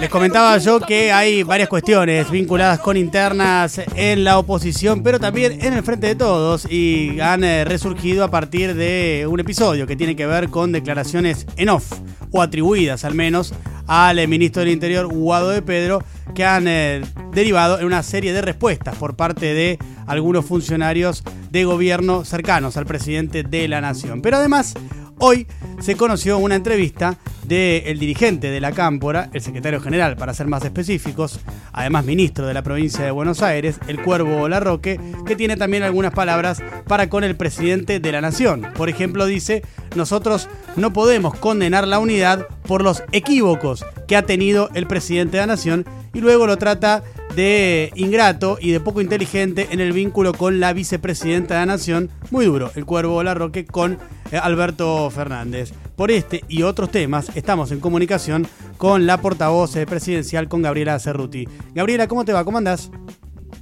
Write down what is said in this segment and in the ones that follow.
Les comentaba yo que hay varias cuestiones vinculadas con internas en la oposición, pero también en el frente de todos y han eh, resurgido a partir de un episodio que tiene que ver con declaraciones en off o atribuidas al menos al eh, ministro del Interior Guado de Pedro que han eh, derivado en una serie de respuestas por parte de algunos funcionarios de gobierno cercanos al presidente de la nación. Pero además, hoy se conoció una entrevista del dirigente de la Cámpora, el secretario general, para ser más específicos, además ministro de la provincia de Buenos Aires, el Cuervo Larroque, que tiene también algunas palabras para con el presidente de la Nación. Por ejemplo, dice, nosotros no podemos condenar la unidad por los equívocos que ha tenido el presidente de la Nación y luego lo trata de ingrato y de poco inteligente en el vínculo con la vicepresidenta de la Nación, muy duro, el Cuervo Larroque con eh, Alberto Fernández. Por este y otros temas estamos en comunicación con la portavoz eh, presidencial, con Gabriela Cerruti. Gabriela, ¿cómo te va? ¿Cómo andás?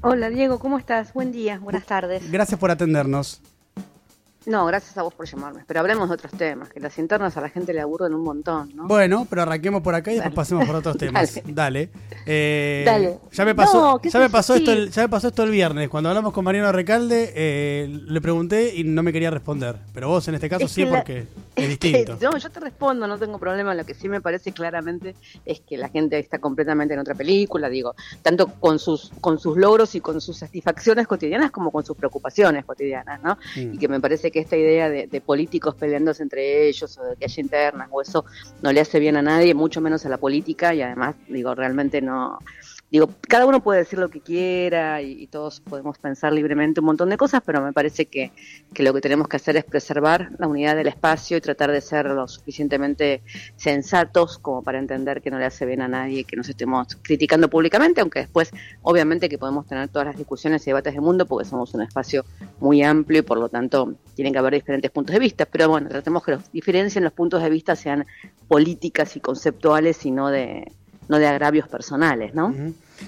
Hola Diego, ¿cómo estás? Buen día, buenas tardes. Gracias por atendernos. No, gracias a vos por llamarme. Pero hablemos de otros temas, que las internas a la gente le aburren un montón, ¿no? Bueno, pero arranquemos por acá y después pasemos por otros temas. Dale. Eh, Dale. Ya me pasó, ya me pasó esto el, ya me pasó esto el viernes. Cuando hablamos con Mariano Recalde, eh, le pregunté y no me quería responder. Pero vos en este caso sí, porque es distinto. no, yo te respondo, no tengo problema. Lo que sí me parece claramente es que la gente está completamente en otra película, digo, tanto con sus, con sus logros y con sus satisfacciones cotidianas como con sus preocupaciones cotidianas, ¿no? Mm. Y que me parece que esta idea de, políticos peleándose entre ellos o de que haya internas o eso no le hace bien a nadie, mucho menos a la política y además, digo, realmente no, digo, cada uno puede decir lo que quiera y, todos podemos pensar libremente un montón de cosas, pero me parece que, que, lo que tenemos que hacer es preservar la unidad del espacio y tratar de ser lo suficientemente sensatos como para entender que no le hace bien a nadie que nos estemos criticando públicamente, aunque después obviamente que podemos tener todas las discusiones y debates del mundo porque somos un espacio muy amplio y por lo tanto tienen que haber diferentes puntos de vista, pero bueno, tratemos que los diferencien los puntos de vista sean políticas y conceptuales y no de no de agravios personales, ¿no?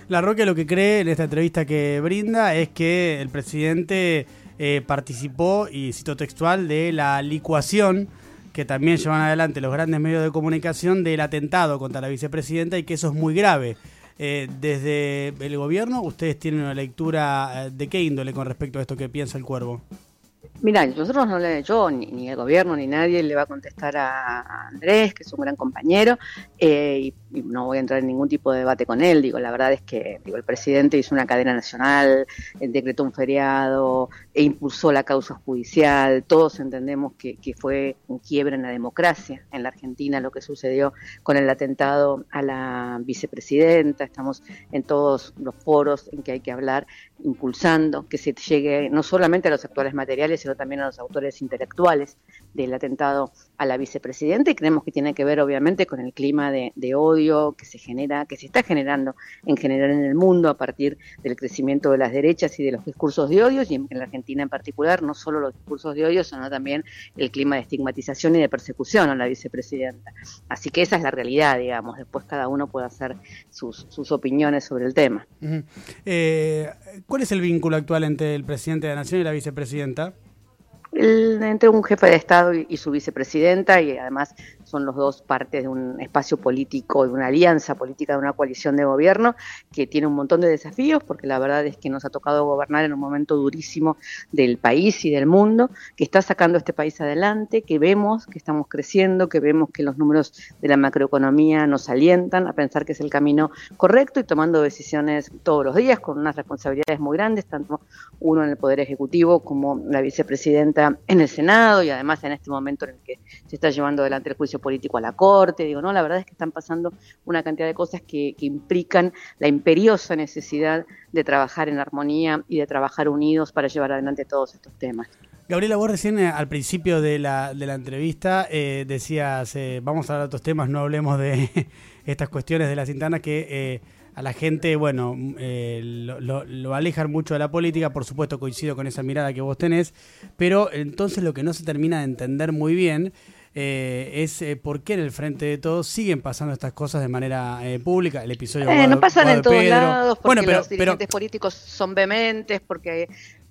La Roque lo que cree en esta entrevista que brinda es que el presidente eh, participó, y cito textual, de la licuación que también llevan adelante los grandes medios de comunicación del atentado contra la vicepresidenta y que eso es muy grave. Eh, desde el gobierno, ¿ustedes tienen una lectura eh, de qué índole con respecto a esto que piensa el cuervo? Mira, nosotros no le, yo, ni, el gobierno, ni nadie le va a contestar a, Andrés, que es un gran compañero, eh, y, no voy a entrar en ningún tipo de debate con él. Digo, la verdad es que digo, el presidente hizo una cadena nacional, decretó un feriado, e impulsó la causa judicial. Todos entendemos que, fue un quiebre en la democracia en la Argentina lo que sucedió con el atentado a la vicepresidenta. Estamos en todos los foros en que hay que hablar, impulsando que se llegue no solamente a los actuales materiales, también a los autores intelectuales del atentado a la vicepresidenta y creemos que tiene que ver obviamente con el clima de, odio que se genera, que se está generando en general en el mundo a partir del crecimiento de las derechas y de los discursos de odio y en, la Argentina en particular, no solo los discursos de odio, sino también el clima de estigmatización y de persecución a la vicepresidenta. Así que esa es la realidad, digamos, después cada uno puede hacer sus, opiniones sobre el tema. Eh, ¿Cuál es el vínculo actual entre el presidente de la Nación y la vicepresidenta? Entre un jefe de Estado y, su vicepresidenta, y además son los dos partes de un espacio político, de una alianza política, de una coalición de gobierno, que tiene un montón de desafíos, porque la verdad es que nos ha tocado gobernar en un momento durísimo del país y del mundo, que está sacando este país adelante, que vemos que estamos creciendo, que vemos que los números de la macroeconomía nos alientan a pensar que es el camino correcto y tomando decisiones todos los días con unas responsabilidades muy grandes, tanto uno en el Poder Ejecutivo como la vicepresidenta en el Senado y además en este momento en el que se está llevando adelante el juicio político a la Corte. Digo, no, la verdad es que están pasando una cantidad de cosas que, implican la imperiosa necesidad de trabajar en armonía y de trabajar unidos para llevar adelante todos estos temas. Gabriela, vos recién eh, al principio de la, de la entrevista eh, decías, eh, vamos a hablar de otros temas, no hablemos de estas cuestiones de las internas que a la gente, bueno, lo, lo, alejan mucho de la política, por supuesto coincido con esa mirada que vos tenés, pero entonces lo que no se termina de entender muy bien eh, es eh, por qué en el frente de todos siguen pasando estas cosas de manera eh, pública. El episodio No pasan en todos lados, porque los dirigentes políticos son vehementes, porque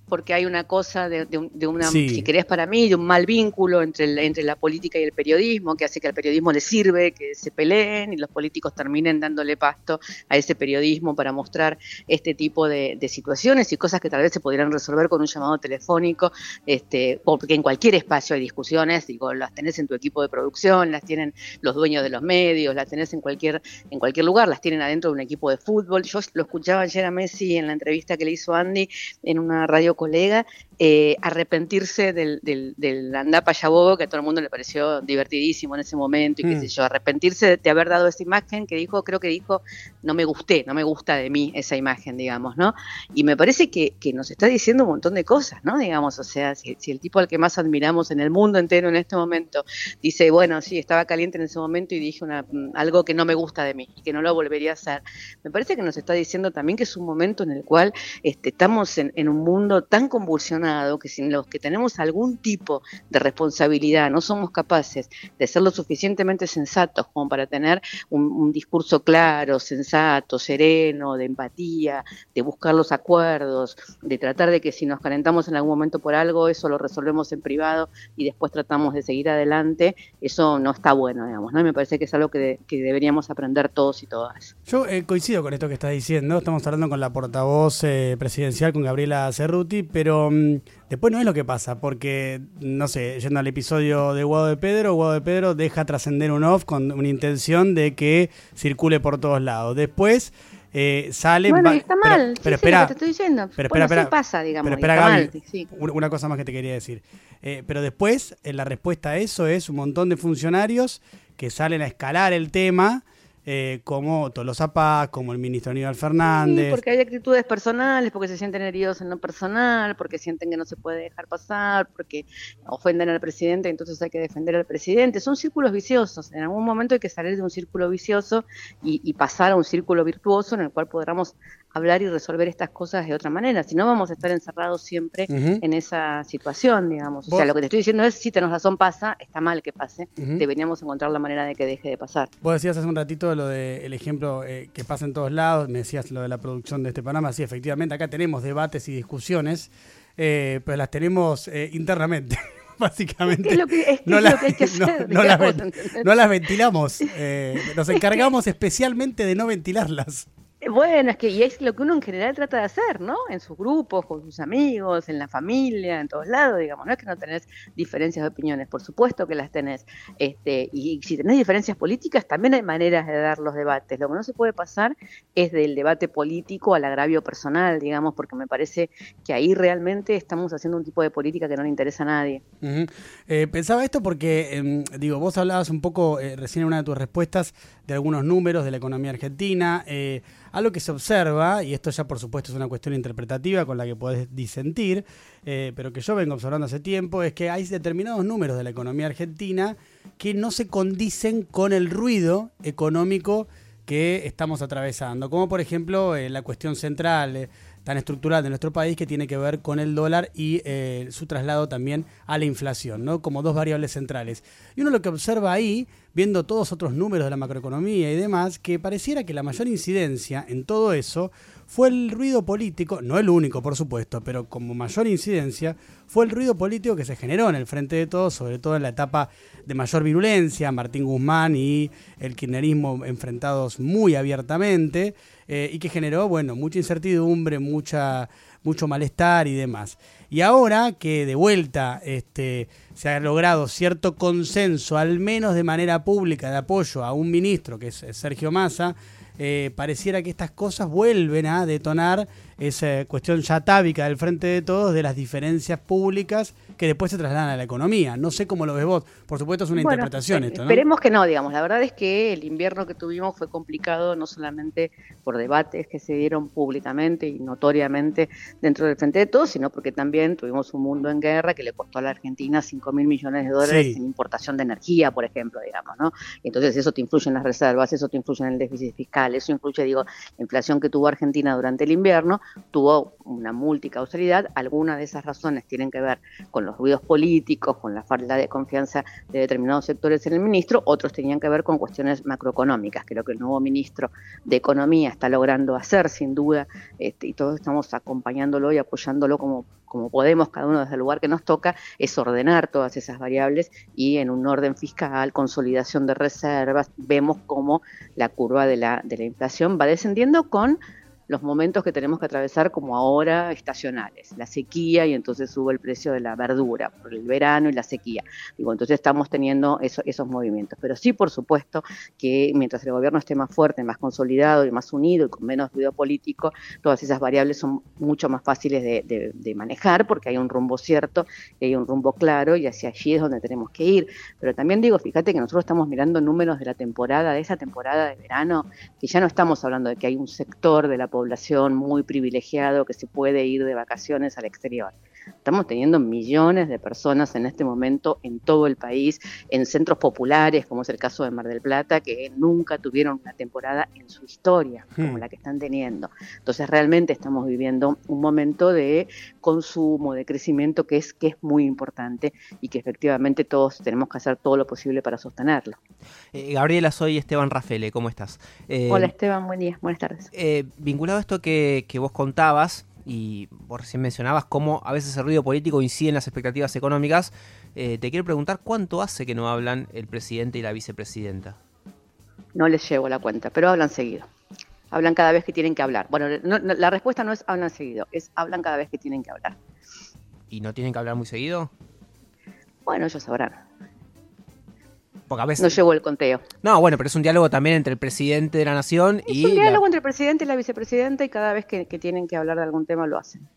porque hay una cosa de, una, si querés para mí, de un mal vínculo entre, entre la política y el periodismo, que hace que al periodismo le sirve, que se peleen y los políticos terminen dándole pasto a ese periodismo para mostrar este tipo de, situaciones y cosas que tal vez se podrían resolver con un llamado telefónico, este, porque en cualquier espacio hay discusiones, digo, las tenés en tu equipo de producción, las tienen los dueños de los medios, las tenés en cualquier, en cualquier lugar, las tienen adentro de un equipo de fútbol. Yo lo escuchaba ayer a Messi en la entrevista que le hizo Andy en una radio colega, eh, arrepentirse del, del, del Yabobo, que a todo el mundo le pareció divertidísimo en ese momento, y qué mm. sé yo, arrepentirse de, haber dado esa imagen que dijo, creo que dijo, no me gusté, no me gusta de mí esa imagen, digamos, ¿no? Y me parece que, que nos está diciendo un montón de cosas, ¿no? Digamos, o sea, si, el tipo al que más admiramos en el mundo entero en este momento dice, bueno, sí, estaba caliente en ese momento y dije una, mm, algo que no me gusta de mí y que no lo volvería a hacer, me parece que nos está diciendo también que es un momento en el cual este, estamos en, en un mundo tan convulsionado que sin los que tenemos algún tipo de responsabilidad no somos capaces de ser lo suficientemente sensatos como para tener un, discurso claro, sensato, sereno, de empatía, de buscar los acuerdos, de tratar de que si nos calentamos en algún momento por algo, eso lo resolvemos en privado y después tratamos de seguir adelante, eso no está bueno, digamos, ¿no? me parece que es algo que, deberíamos aprender todos y todas. Yo eh, coincido con esto que estás diciendo, estamos hablando con la portavoz eh, presidencial, con Gabriela Cerruti, pero mm, después no es lo que pasa, porque, no sé, yendo al episodio de Guado de Pedro, Guado de Pedro deja trascender un off con una intención de que circule por todos lados. Después eh, sale. Bueno, está mal. Pero, espera, te estoy diciendo. Pero espera, espera, pasa, digamos. Pero espera, una cosa más que te quería decir. Eh, pero después, eh, la respuesta a eso es un montón de funcionarios que salen a escalar el tema eh, como Tolosa Paz, como el ministro Aníbal Fernández. Porque hay actitudes personales, porque se sienten heridos en lo personal, porque sienten que no se puede dejar pasar, porque ofenden al presidente, entonces hay que defender al presidente. Son círculos viciosos. En algún momento hay que salir de un círculo vicioso y, pasar a un círculo virtuoso en el cual podamos hablar y resolver estas cosas de otra manera. Si no, vamos a estar encerrados siempre en esa situación, digamos. O sea, lo que te estoy diciendo es, si tenés razón, pasa, está mal que pase, deberíamos encontrar la manera de que deje de pasar. Vos decías hace un ratito lo del ejemplo eh, que pasa en todos lados, me decías lo de la producción de este programa, sí, efectivamente, acá tenemos debates y discusiones, eh, pero las tenemos eh, internamente. Básicamente. no, las, no, las, ventilamos. nos encargamos especialmente de no ventilarlas. Bueno, es que y es lo que uno en general trata de hacer, ¿no? En sus grupos, con sus amigos, en la familia, en todos lados, digamos. No es que no tenés diferencias de opiniones, por supuesto que las tenés. Este, y si tenés diferencias políticas, también hay maneras de dar los debates. Lo que no se puede pasar es del debate político al agravio personal, digamos, porque me parece que ahí realmente estamos haciendo un tipo de política que no le interesa a nadie. Eh, pensaba esto porque, em, digo, vos hablabas un poco eh, recién en una de tus respuestas de algunos números de la economía argentina. Eh, algo que se observa, y esto ya por supuesto es una cuestión interpretativa con la que podés disentir, eh, pero que yo vengo observando hace tiempo, es que hay determinados números de la economía argentina que no se condicen con el ruido económico que estamos atravesando, como por ejemplo eh, la cuestión central tan estructural de nuestro país que tiene que ver con el dólar y eh, su traslado también a la inflación, ¿no? como dos variables centrales. Y uno lo que observa ahí, viendo todos otros números de la macroeconomía y demás, que pareciera que la mayor incidencia en todo eso fue el ruido político, no el único por supuesto, pero como mayor incidencia, fue el ruido político que se generó en el frente de todos, sobre todo en la etapa de mayor virulencia, Martín Guzmán y el kirchnerismo enfrentados muy abiertamente, eh, y que generó, bueno, mucha incertidumbre, mucha, mucho malestar y demás. Y ahora que de vuelta este, se ha logrado cierto consenso, al menos de manera pública, de apoyo a un ministro, que es Sergio Massa, eh, pareciera que estas cosas vuelven a detonar esa cuestión ya atávica del frente de todos de las diferencias públicas que después se trasladan a la economía. No sé cómo lo ves vos. Por supuesto es una interpretación esto, ¿no? Esperemos que no, digamos. La verdad es que el invierno que tuvimos fue complicado no solamente por debates que se dieron públicamente y notoriamente dentro del frente de todos, sino porque también tuvimos un mundo en guerra que le costó a la Argentina 5 mil millones de dólares en importación de energía, por ejemplo, digamos, ¿no? Entonces eso te influye en las reservas, eso te influye en el déficit fiscal, eso influye, digo, la inflación que tuvo Argentina durante el invierno tuvo una multicausalidad. Algunas de esas razones tienen que ver con los ruidos políticos, con la falta de confianza de determinados sectores en el ministro, otros tenían que ver con cuestiones macroeconómicas, lo que el nuevo ministro de Economía está logrando hacer, sin duda, este, y todos estamos acompañándolo y apoyándolo como, como podemos, cada uno desde el lugar que nos toca, es ordenar todas esas variables y en un orden fiscal, consolidación de reservas, vemos cómo la curva de la, de la inflación va descendiendo con los momentos que tenemos que atravesar como ahora estacionales, la sequía y entonces sube el precio de la verdura por el verano y la sequía. Digo, entonces estamos teniendo esos movimientos. Pero sí, por supuesto, que mientras el gobierno esté más fuerte, más consolidado y más unido y con menos ruido político, todas esas variables son mucho más fáciles de, de manejar porque hay un rumbo cierto, y hay un rumbo claro y hacia allí es donde tenemos que ir. Pero también digo, fíjate que nosotros estamos mirando números de la temporada, de esa temporada de verano, que ya no estamos hablando de que hay un sector de la población población muy privilegiado que se puede ir de vacaciones al exterior. Estamos teniendo millones de personas en este momento en todo el país, en centros populares, como es el caso de Mar del Plata, que nunca tuvieron una temporada en su historia como hmm. la que están teniendo. Entonces realmente estamos viviendo un momento de consumo, de crecimiento que es, que es muy importante y que efectivamente todos tenemos que hacer todo lo posible para sostenerlo. Eh, Gabriela, soy Esteban Rafele, ¿cómo estás? Eh, Hola Esteban, buen día, buenas tardes. Eh, vinculado a esto que, que vos contabas, y vos recién mencionabas cómo a veces el ruido político incide en las expectativas económicas, te quiero preguntar cuánto hace que no hablan el presidente y la vicepresidenta. No les llevo la cuenta, pero hablan seguido. Hablan cada vez que tienen que hablar. Bueno, la respuesta no es hablan seguido, es hablan cada vez que tienen que hablar. ¿Y no tienen que hablar muy seguido? Bueno, ellos sabrán. Porque a veces... No llevo el conteo. No, bueno, pero es un diálogo también entre el presidente de la nación y... Es un diálogo entre el presidente y la vicepresidenta y cada vez que, tienen que hablar de algún tema lo hacen.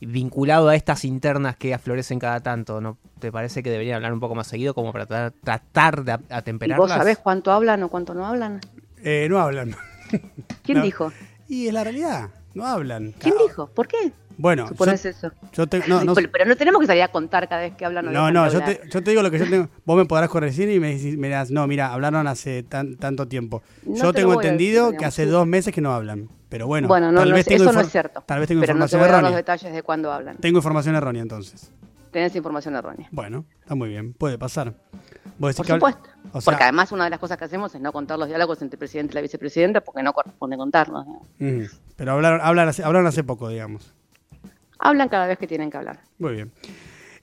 Y vinculado a estas internas que aflorecen cada tanto, ¿no? ¿Te parece que deberían hablar un poco más seguido como para tratar, de atemperarlas? ¿Vos sabés cuánto hablan o cuánto no hablan? Eh, no hablan. ¿Quién dijo? Y es la realidad, no hablan. ¿Quién dijo? ¿Por qué? Bueno, Supones eso. pero no tenemos que salir a contar cada vez que hablan. no, no, yo te, yo te, digo lo que yo tengo. Vos me podrás corregir y me, me dirás, no, mira, hablaron hace tanto tiempo. yo tengo entendido que hace dos meses que no hablan. Pero bueno, bueno no, tal vez eso no es cierto. Tal vez tengo pero información no te voy errónea. los detalles de cuándo hablan. Tengo información errónea entonces. Tenés información errónea. Bueno, está muy bien, puede pasar. Por supuesto. porque además una de las cosas que hacemos es no contar los diálogos entre el presidente y la vicepresidenta porque no corresponde contarlos. Pero hablaron, hablan, hace, hablaron hace poco, digamos. Hablan cada vez que tienen que hablar. Muy bien.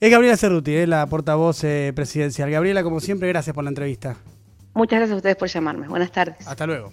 Es Gabriela Cerruti, eh, la portavoz eh, presidencial. Gabriela, como siempre, gracias por la entrevista. Muchas gracias a ustedes por llamarme. Buenas tardes. Hasta luego.